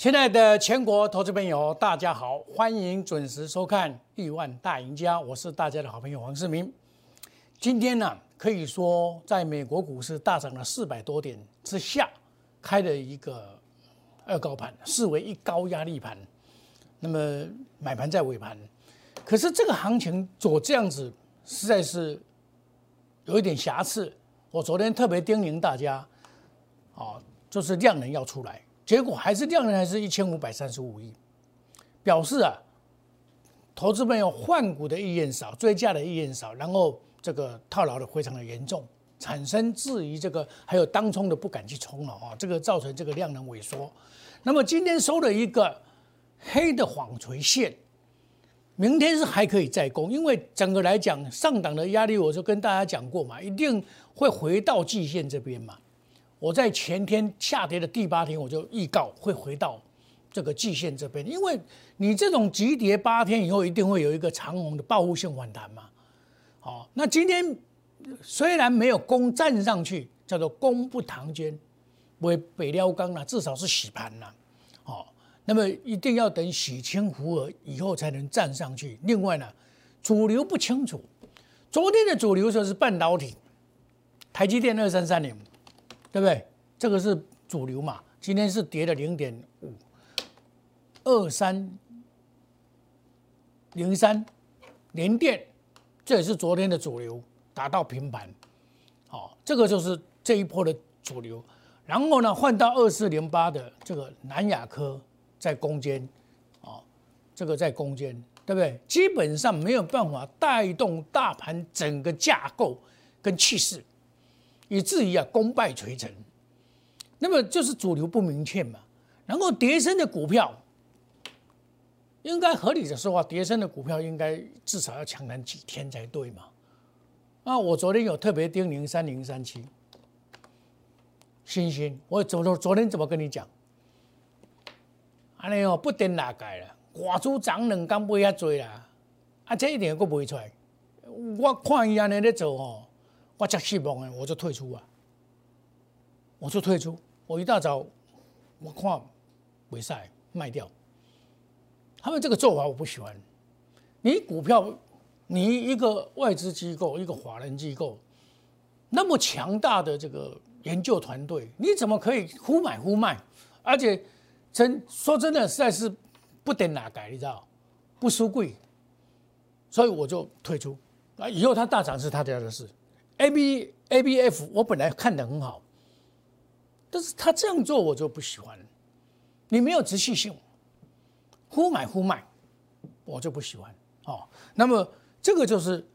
亲爱的全国投资朋友，大家好，欢迎准时收看《亿万大赢家》，我是大家的好朋友黄世明。今天呢，可以说在美国股市大涨了四百多点之下，开了一个二高盘，视为一高压力盘。那么买盘在尾盘，可是这个行情走这样子，实在是有一点瑕疵。我昨天特别叮咛大家，啊，就是量能要出来。结果还是量能还是一千五百三十五亿，表示啊，投资朋友换股的意愿少，追加的意愿少，然后这个套牢的非常的严重，产生质疑，这个还有当冲的不敢去冲了啊，这个造成这个量能萎缩。那么今天收了一个黑的纺锤线，明天是还可以再攻，因为整个来讲上档的压力，我就跟大家讲过嘛，一定会回到季线这边嘛。我在前天下跌的第八天，我就预告会回到这个季线这边，因为你这种急跌八天以后，一定会有一个长虹的报复性反弹嘛。好，那今天虽然没有攻站上去，叫做攻不唐捐，为北撩钢了，至少是洗盘了。好，那么一定要等洗清湖额以后才能站上去。另外呢，主流不清楚，昨天的主流就是半导体，台积电二三三零。对不对？这个是主流嘛？今天是跌了零点五二三零三连电，这也是昨天的主流，达到平盘。好，这个就是这一波的主流。然后呢，换到二四零八的这个南亚科在攻坚，哦，这个在攻坚，对不对？基本上没有办法带动大盘整个架构跟气势。以至于啊，功败垂成，那么就是主流不明确嘛。然后叠升的股票，应该合理的说话，叠升的股票应该至少要强弹几天才对嘛。啊，我昨天有特别叮咛三零三七，星星，我昨昨昨天怎么跟你讲？安尼哦，不盯哪改了，挂出涨两刚不遐多啦，啊，这一点都不会出来。我看伊安尼咧做哦。我加气崩哎，我就退出啊！我就退出。我一大早我看尾赛卖掉。他们这个做法我不喜欢。你股票，你一个外资机构，一个华人机构，那么强大的这个研究团队，你怎么可以忽买忽卖？而且真说真的，实在是不等哪改，你知道？不输贵，所以我就退出。啊，以后它大涨是他家的事。A B A B F，我本来看的很好，但是他这样做我就不喜欢。你没有持续性，忽买忽卖，我就不喜欢。哦，那么这个就是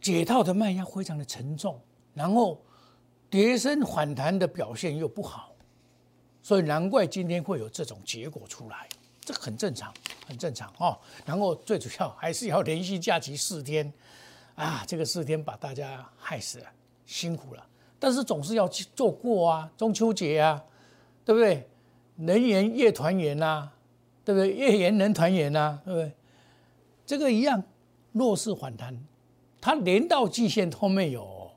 解套的卖压非常的沉重，然后跌升反弹的表现又不好，所以难怪今天会有这种结果出来，这很正常，很正常哦。然后最主要还是要连续假期四天。啊，这个四天把大家害死了，辛苦了。但是总是要去做过啊，中秋节啊，对不对？人圆夜团圆呐，对不对？月圆人团圆呐，对不对？这个一样，弱势反弹，它连到季线都没有。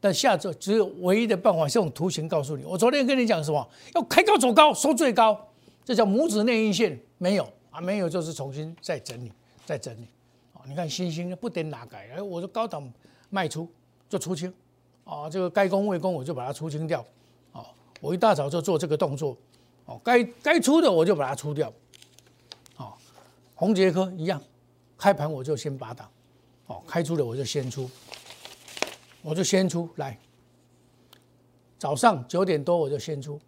但下周只有唯一的办法，是用图形告诉你。我昨天跟你讲什么？要开高走高，收最高，这叫拇指内阴线，没有啊，没有就是重新再整理，再整理。你看星星不点哪改，哎，我说高档卖出就出清，啊，这个该攻未攻我就把它出清掉，哦，我一大早就做这个动作，哦，该该出的我就把它出掉，哦，红杰科一样，开盘我就先拔档，哦，开出的我就先出，我就先出来，早上九点多我就先出，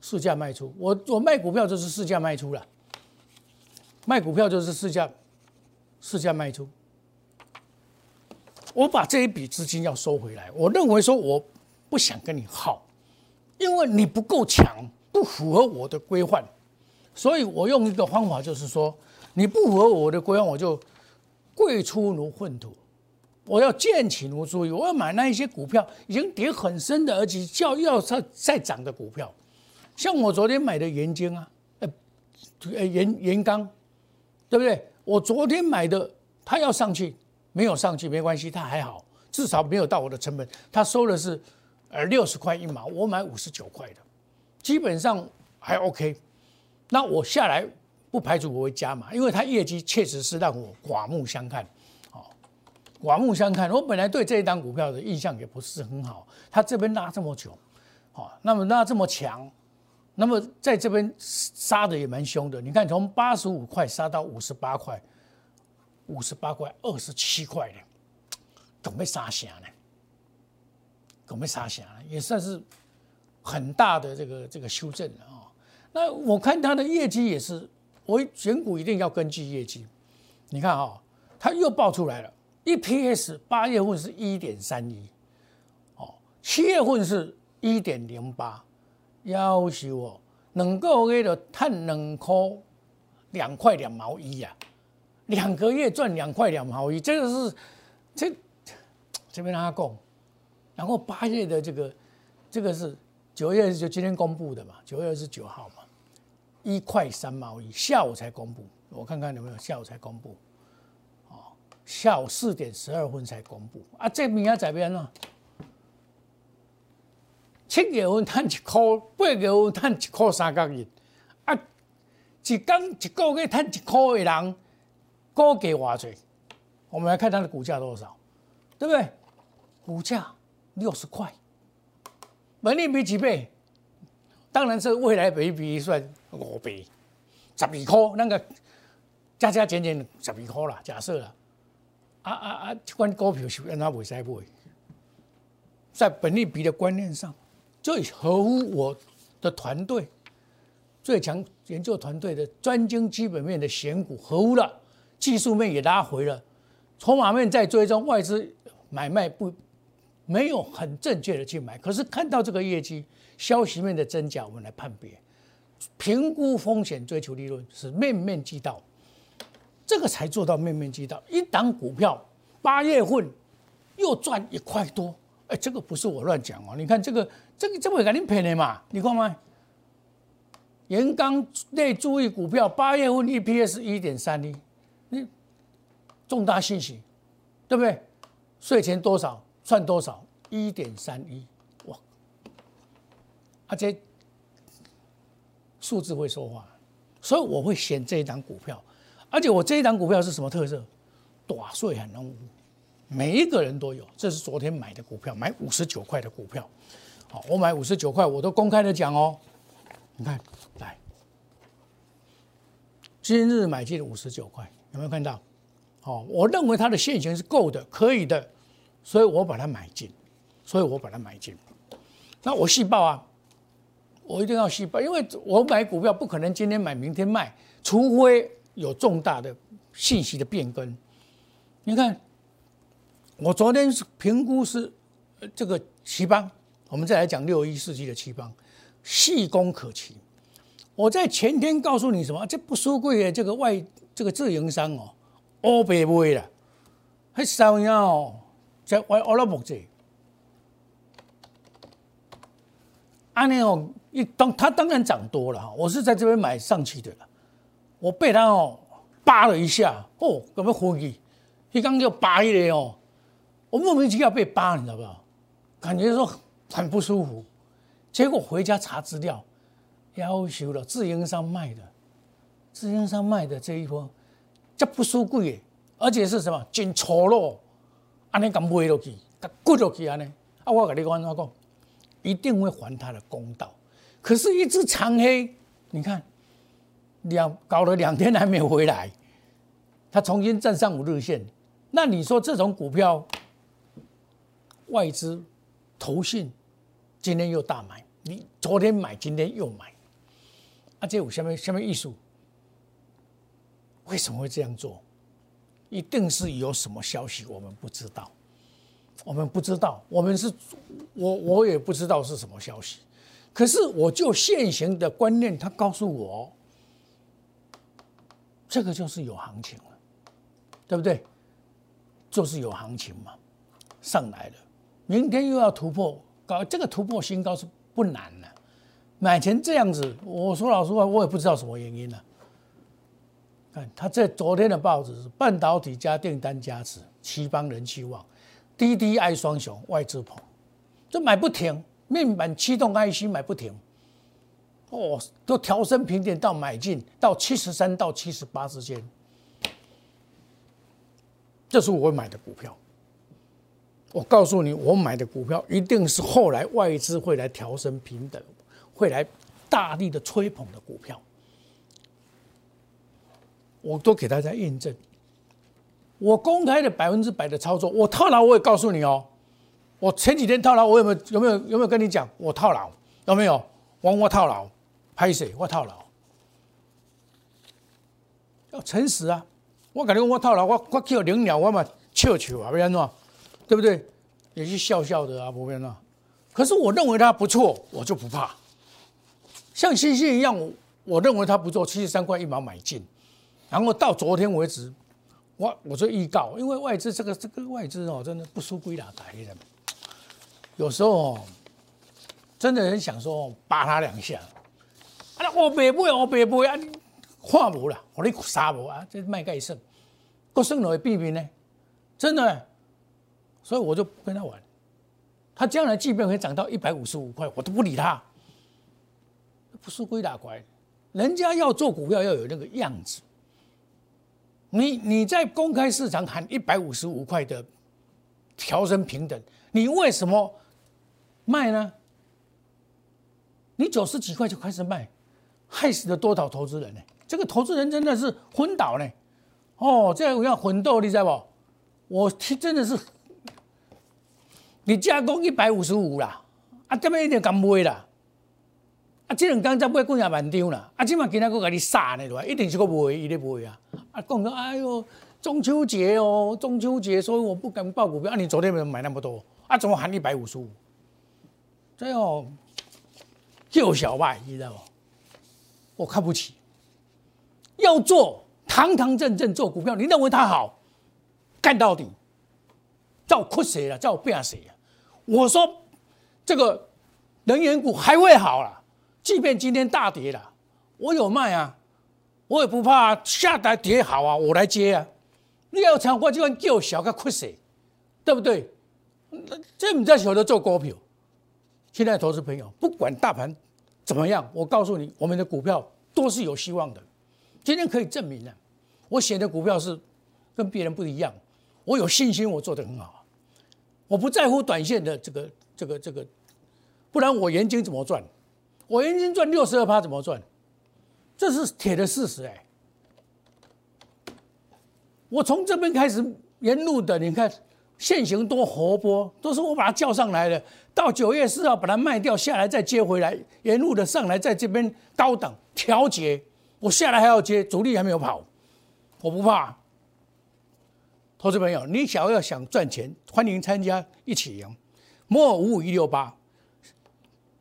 市价卖出，我我卖股票就是市价卖出了，卖股票就是市价。市价卖出，我把这一笔资金要收回来。我认为说我不想跟你耗，因为你不够强，不符合我的规范，所以我用一个方法，就是说你不符合我的规范，我就贵出如粪土，我要贱起如猪。我要买那一些股票已经跌很深的，而且叫要再再涨的股票，像我昨天买的盐晶啊，呃，呃盐盐钢，对不对？我昨天买的，它要上去，没有上去没关系，它还好，至少没有到我的成本。他收的是，呃六十块一毛，我买五十九块的，基本上还 OK。那我下来不排除我会加码，因为它业绩确实是让我刮目相看，哦，刮目相看。我本来对这一档股票的印象也不是很好，它这边拉这么久，好，那么拉这么强，那么在这边杀的也蛮凶的。你看从八十五块杀到五十八块，五十八块二十七块呢，准备杀下呢？准备杀下呢？也算是。很大的这个这个修正了啊，那我看它的业绩也是，我选股一定要根据业绩。你看啊，它又爆出来了，EPS 八月份是一点三一，哦，七月份是一点零八，要求哦，能够月的赚两块两块两毛一呀，两个月赚两块两毛一，这个是这这边让他讲，然后八月的这个这个是。九月就今天公布的嘛，九月二十九号嘛，一块三毛一，下午才公布，我看看有没有下午才公布，哦，下午四点十二分才公布啊，这明仔在边呢？七月份赚一块，八月份赚一块三角银，啊，一刚一个月赚一块的人，估计偌济？我们来看它的股价多少，对不对？股价六十块。本利比几倍？当然是未来比比算五倍，十二块那个加加减减十二块啦，假设啦，啊啊啊！这款股票是让他未使买，在本利比的观念上，最合乎我的团队最强研究团队的专精基本面的选股合乎了，技术面也拉回了，筹码面在追踪外资买卖不。没有很正确的去买，可是看到这个业绩消息面的真假，我们来判别、评估风险、追求利润是面面俱到，这个才做到面面俱到。一档股票八月份又赚一块多，哎，这个不是我乱讲哦，你看这个这个这么肯定骗的嘛？你看吗？盐钢内注意股票八月份 EPS 一点三一，你重大信息，对不对？税前多少？算多少？一点三一，哇！而且数字会说话，所以我会选这一档股票。而且我这一档股票是什么特色？短税很浓，每一个人都有。这是昨天买的股票，买五十九块的股票。好，我买五十九块，我都公开的讲哦。你看，来，今日买进五十九块，有没有看到？好，我认为它的现钱是够的，可以的。所以我把它买进，所以我把它买进。那我细报啊，我一定要细报，因为我买股票不可能今天买明天卖，除非有重大的信息的变更。你看，我昨天是评估是这个奇邦，我们再来讲六一世纪的奇邦，细功可期。我在前天告诉你什么？这不输贵的这个外这个自营商哦，欧白卖了，还烧呀哦。在我我老目子，安尼哦，一当它当然涨多了哈。我是在这边买上去的，我被它哦扒了一下，哦，怎么回去？一刚就扒一咧哦，我莫名其妙被扒，你知道不？感觉说很不舒服。结果回家查资料，要求了自营商卖的，自营商卖的这一波，这不输贵，而且是什么？真丑陋。安尼敢卖落去，敢割落去安尼，啊！我跟你讲，我讲一定会还他的公道。可是，一只长黑，你看两搞了两天还没有回来，他重新站上五日线。那你说这种股票，外资投信今天又大买，你昨天买，今天又买，啊！这有什么什么艺术？为什么会这样做？一定是有什么消息我们不知道，我们不知道，我们是，我我也不知道是什么消息，可是我就现行的观念，他告诉我，这个就是有行情了，对不对？就是有行情嘛，上来了，明天又要突破，搞这个突破新高是不难的，买成这样子，我说老实话，我也不知道什么原因呢。他在昨天的报纸是半导体加订单加持，七邦人气旺，滴滴爱双雄外资捧，这买不停，面板驱动 IC 买不停，哦，都调升平点到买进到七十三到七十八之间，这是我买的股票。我告诉你，我买的股票一定是后来外资会来调升平等，会来大力的吹捧的股票。我都给大家验证，我公开的百分之百的操作，我套牢我也告诉你哦。我前几天套牢，我有没有有没有有没有跟你讲我套牢有没有？王我套牢。拍谁？我套牢，要诚实啊！我感觉我套牢，我我叫零鸟，我嘛笑笑啊，不然喏，对不对？也是笑笑的啊，不然喏。可是我认为它不错，我就不怕。像星星一样，我认为它不错，七十三块一毛买进，然后到昨天为止，我我就预告，因为外资这个这个外资哦，真的不输鬼打台的，有时候哦，真的很想说扒他两下。啊！我白买，我白买啊！看无啦，我你杀无啊！这卖盖胜，够胜了会避免呢？真的，所以我就不跟他玩。他将来即便会涨到一百五十五块，我都不理他。不是归打怪，人家要做股票要有那个样子。你你在公开市场喊一百五十五块的调升平等，你为什么卖呢？你九十几块就开始卖。害死了多少投资人呢？这个投资人真的是昏倒呢！哦，这样我要混斗，你知道不？我听真的是，你加工一百五十五啦，啊，这么一定敢买啦，啊，这两天再买几廿万张啦，啊，今晚今天我给你杀呢，对吧？一定是个买，一定买啊！啊，讲说，哎呦，中秋节哦，中秋节，所以我不敢报股票。啊，你昨天没有买那么多？啊，怎么喊一百五十五？这哦，就小败，你知道不？我看不起，要做堂堂正正做股票，你认为它好，干到底，照哭谁了，照变谁啊？我说这个能源股还会好啦，即便今天大跌了，我有卖啊，我也不怕下台跌好啊，我来接啊。你要抢我就算叫小个哭谁，对不对？这你在晓得做股票，现在投资朋友不管大盘。怎么样？我告诉你，我们的股票都是有希望的。今天可以证明了，我写的股票是跟别人不一样。我有信心，我做的很好。我不在乎短线的这个、这个、这个，不然我元金怎么赚？我元金赚六十二趴怎么赚？这是铁的事实哎。我从这边开始沿路的，你看。现行多活泼，都是我把它叫上来的。到九月四号把它卖掉下来，再接回来，沿路的上来，在这边高档调节。我下来还要接，主力还没有跑，我不怕。投资朋友，你想要想赚钱，欢迎参加一起赢。莫五五一六八，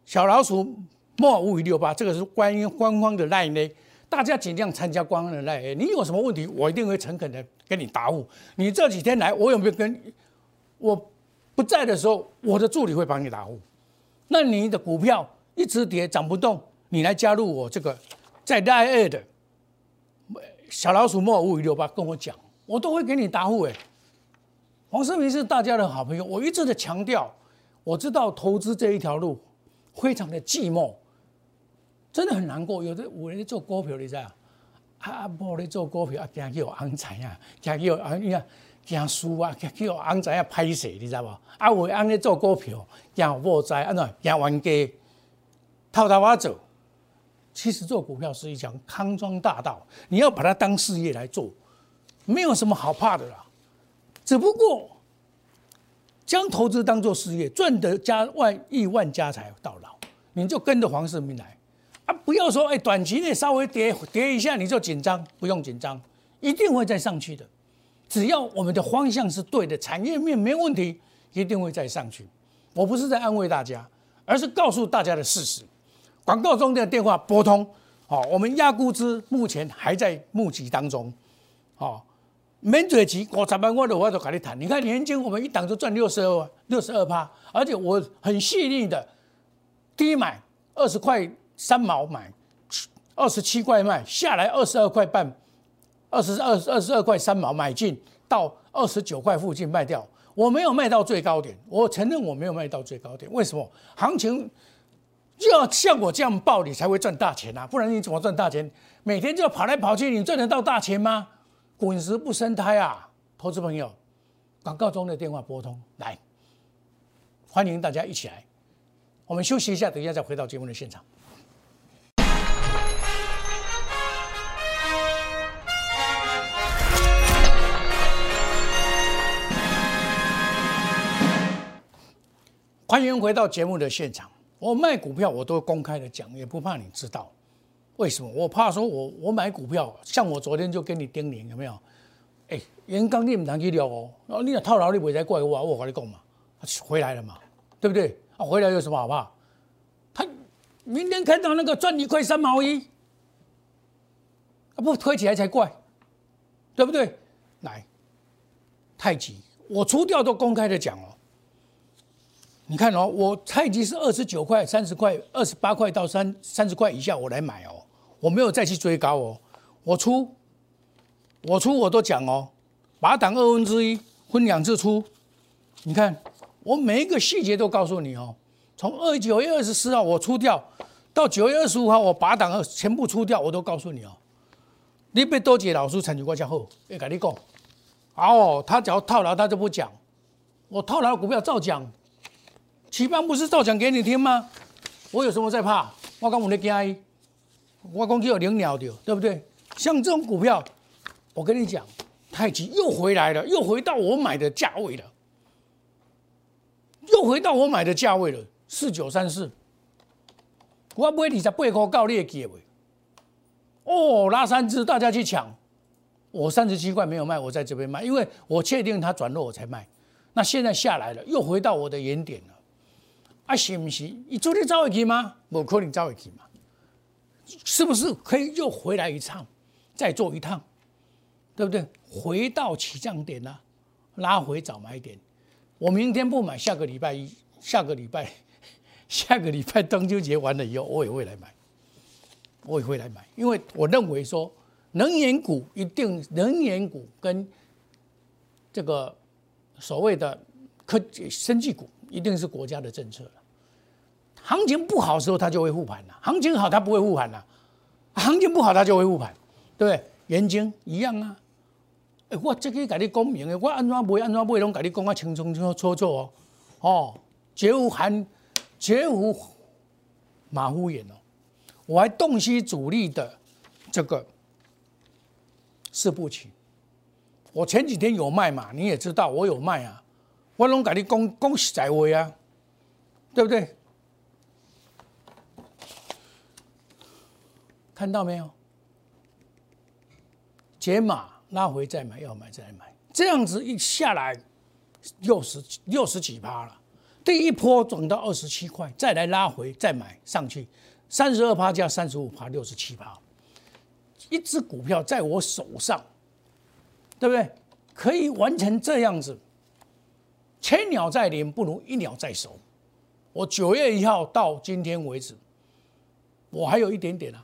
小老鼠莫五五一六八，这个是关于官方的赖呢。大家尽量参加官方的赖，你有什么问题，我一定会诚恳的跟你答复。你这几天来，我有没有跟？我不在的时候，我的助理会帮你答复。那你的股票一直跌涨不动，你来加入我这个在大二的小老鼠莫五五一六八跟我讲，我都会给你答复。哎，黄世明是大家的好朋友，我一直的强调，我知道投资这一条路非常的寂寞，真的很难过。有的有人做股票，你知道？啊，无咧做股票啊，惊叫昂财啊，惊叫昂呀。惊输啊！叫安怎样拍摄，你知道无？啊，为安尼做股票，惊无在安怎惊冤家，套头啊走。其实做股票是一条康庄大道，你要把它当事业来做，没有什么好怕的啦。只不过将投资当做事业，赚得家万亿万家财到老，你就跟着黄世明来啊！不要说哎，短期内稍微跌跌一下你就紧张，不用紧张，一定会再上去的。只要我们的方向是对的，产业面没问题，一定会再上去。我不是在安慰大家，而是告诉大家的事实。广告中的电话拨通，好，我们压估值目前还在募集当中，好，免嘴急，五十万我的我都跟你谈。你看年金，我们一档就赚六十二六十二趴，而且我很细腻的，低买二十块三毛买，二十七块卖下来二十二块半。二十二二十二块三毛买进，到二十九块附近卖掉，我没有卖到最高点，我承认我没有卖到最高点。为什么？行情就要像我这样报，你才会赚大钱啊！不然你怎么赚大钱？每天就要跑来跑去，你赚得到大钱吗？滚石不生胎啊！投资朋友，广告中的电话拨通来，欢迎大家一起来。我们休息一下，等一下再回到节目的现场。欢迎回到节目的现场。我卖股票，我都公开的讲，也不怕你知道。为什么？我怕说我我买股票，像我昨天就跟你叮咛，有没有？哎，元刚你唔通去聊哦，然后你套牢，你不再怪我，我跟你讲嘛，回来了嘛，对不对？啊，回来有什么好怕？他明天看到那个赚一块三毛一，啊不推起来才怪，对不对？来，太极，我出掉都公开的讲哦。你看哦，我太极是二十九块、三十块、二十八块到三三十块以下，我来买哦，我没有再去追高哦。我出，我出我都讲哦，把档二分之一分两次出。你看，我每一个细节都告诉你哦。从二九月二十四号我出掉，到九月二十五号我把档二全部出掉，我都告诉你哦。你被多姐老师参与过之后，要跟你讲，哦，他只要套牢他就不讲，我套牢股票照讲。起班不是照讲给你听吗？我有什么在怕？我讲我的惊，我讲就有零鸟的，对不对？像这种股票，我跟你讲，太极又回来了，又回到我买的价位了，又回到我买的价位了，四九三四。我买二十八块高，你也记未？哦，拉三只，大家去抢。我三十七块没有卖，我在这边卖，因为我确定它转弱，我才卖。那现在下来了，又回到我的原点了。啊，是不是？你昨天走回去吗？不可能走回去嘛？是不是可以又回来一趟，再做一趟，对不对？回到起涨点呢，拉回早买点。我明天不买，下个礼拜一，下个礼拜，下个礼拜中秋节完了以后，我也会来买，我也会来买，因为我认为说，能源股一定，能源股跟这个所谓的科技、生技股。一定是国家的政策了。行情不好的时候，它就会护盘了；行情好，它不会护盘了。行情不好，它就会护盘，对不对？眼睛一样啊。我这个给你讲明的，我安怎买，安怎买，拢给你讲啊清清楚楚哦。哦，绝无含，绝无马虎眼哦。我还洞悉主力的这个四步棋。我前几天有卖嘛，你也知道，我有卖啊。我拢跟你讲讲实在话啊，对不对？看到没有？解码拉回再买，要买再买，这样子一下来六十六十几趴了。第一波涨到二十七块，再来拉回再买上去，三十二趴加三十五趴，六十七趴。一只股票在我手上，对不对？可以完成这样子。千鸟在林，不如一鸟在手。我九月一号到今天为止，我还有一点点啊。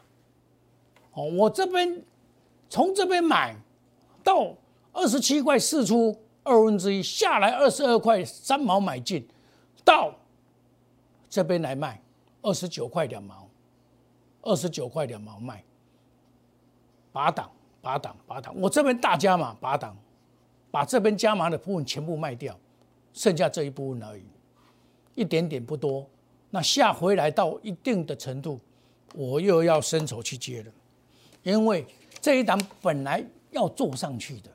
哦，我这边从这边买到二十七块四出二分之一，下来二十二块三毛买进，到这边来卖二十九块两毛，二十九块两毛卖，八档八档八档，我这边大加码八档，把这边加码的部分全部卖掉。剩下这一部分而已，一点点不多。那下回来到一定的程度，我又要伸手去接了，因为这一档本来要做上去的，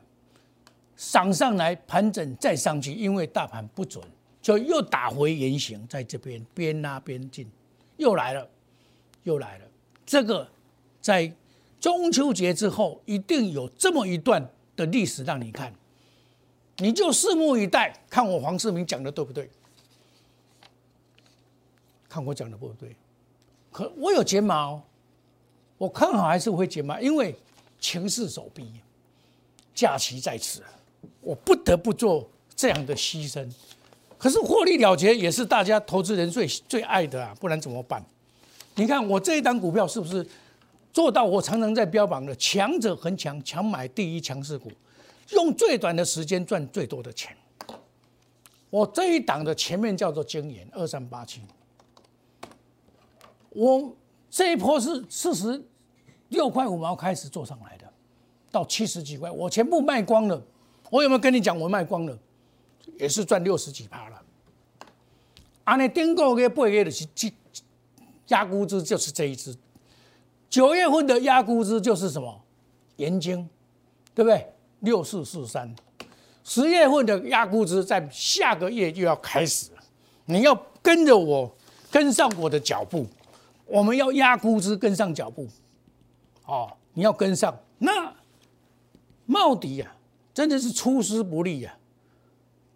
涨上来盘整再上去，因为大盘不准，就又打回原形，在这边边拉边进，又来了，又来了。这个在中秋节之后，一定有这么一段的历史让你看。你就拭目以待，看我黄世明讲的对不对？看我讲的不对，可我有睫毛。我看好还是会解码，因为情势所逼，假期在此，我不得不做这样的牺牲。可是获利了结也是大家投资人最最爱的啊，不然怎么办？你看我这一单股票是不是做到我常常在标榜的强者恒强，强买第一强势股？用最短的时间赚最多的钱。我这一档的前面叫做经验二三八七，我这一波是四十六块五毛开始做上来的，到七十几块，我全部卖光了。我有没有跟你讲我卖光了？也是赚六十几趴了。安尼顶个月八月的是这压估值就是这一支，九月份的压估值就是什么？盐金，对不对？六四四三，十月份的压估值在下个月就要开始了，你要跟着我，跟上我的脚步，我们要压估值跟上脚步，哦，你要跟上。那茂迪呀，真的是出师不利呀，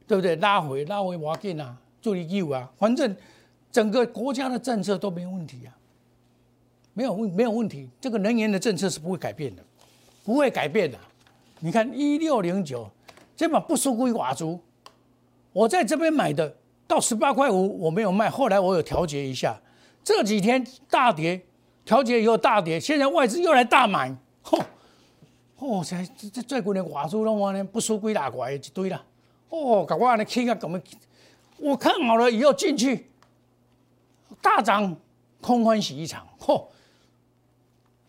对不对？拉回拉回瓦紧啊，助力有啊，反正整个国家的政策都没问题啊，没有问没有问题，这个能源的政策是不会改变的。不会改变的。你看一六零九，这把不输归瓦族。我在这边买的到十八块五，我没有卖。后来我有调节一下，这几天大跌，调节以后大跌，现在外资又来大买。嚯，哦，这这最近的瓦族的话呢，不输归大怪一堆了。哦，搞我呢看啊怎么？我看好了以后进去，大涨，空欢喜一场。嚯，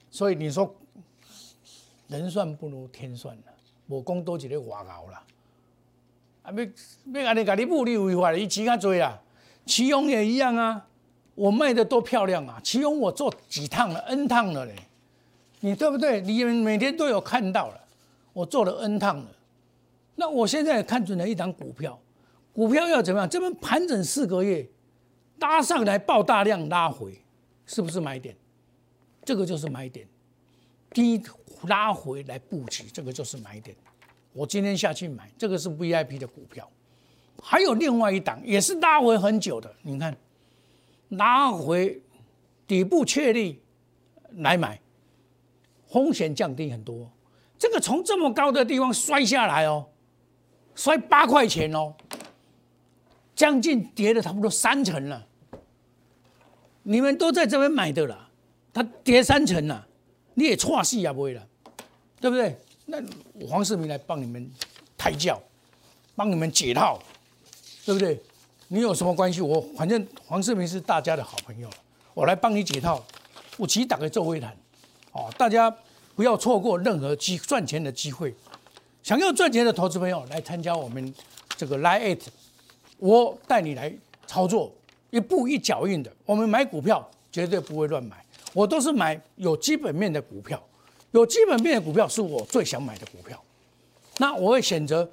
所以你说。人算不如天算了，我讲多一个外熬啦。啊，要要安尼甲你布你违法，你钱较多啦。奇勇也一样啊，我卖的多漂亮啊！奇勇我做几趟了，N 趟了嘞，你对不对？你们每天都有看到了，我做了 N 趟了。那我现在看准了一档股票，股票要怎么样？这边盘整四个月，拉上来爆大量拉回，是不是买点？这个就是买点，低。拉回来布局，这个就是买点。我今天下去买，这个是 VIP 的股票。还有另外一档，也是拉回很久的。你看，拉回底部确立来买，风险降低很多。这个从这么高的地方摔下来哦，摔八块钱哦，将近跌了差不多三成了。你们都在这边买的了，它跌三成了，你也错戏也不会了。对不对？那黄世明来帮你们抬轿，帮你们解套，对不对？你有什么关系？我反正黄世明是大家的好朋友，我来帮你解套。我其实打个周会谈，哦，大家不要错过任何机赚钱的机会。想要赚钱的投资朋友来参加我们这个 Line It，我带你来操作，一步一脚印的。我们买股票绝对不会乱买，我都是买有基本面的股票。有基本面的股票是我最想买的股票，那我会选择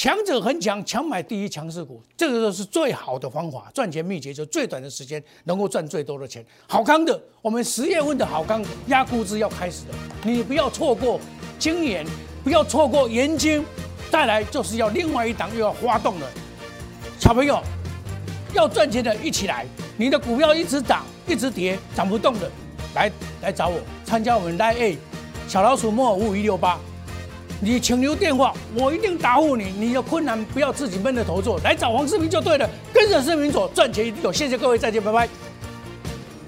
强者恒强，强买第一强势股，这个都是最好的方法，赚钱秘诀就最短的时间能够赚最多的钱。好康的，我们十月份的好康压估值要开始了，你不要错过今年，不要错过研金，再来就是要另外一档又要发动了，小朋友要赚钱的一起来，你的股票一直涨一直跌涨不动的，来来找我参加我们 Line A。小老鼠莫五五一六八，你请留电话，我一定答复你。你有困难不要自己闷着头做，来找黄世明就对了，跟着世明走，赚钱一定有。谢谢各位，再见，拜拜。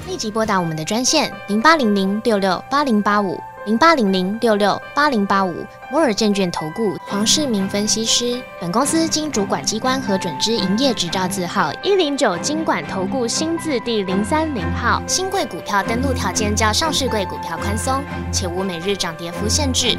立即拨打我们的专线零八零零六六八零八五零八零零六六八零八五摩尔证券投顾黄世明分析师。本公司经主管机关核准之营业执照字号一零九金管投顾新字第零三零号。新贵股票登录条件较上市贵股票宽松，且无每日涨跌幅限制。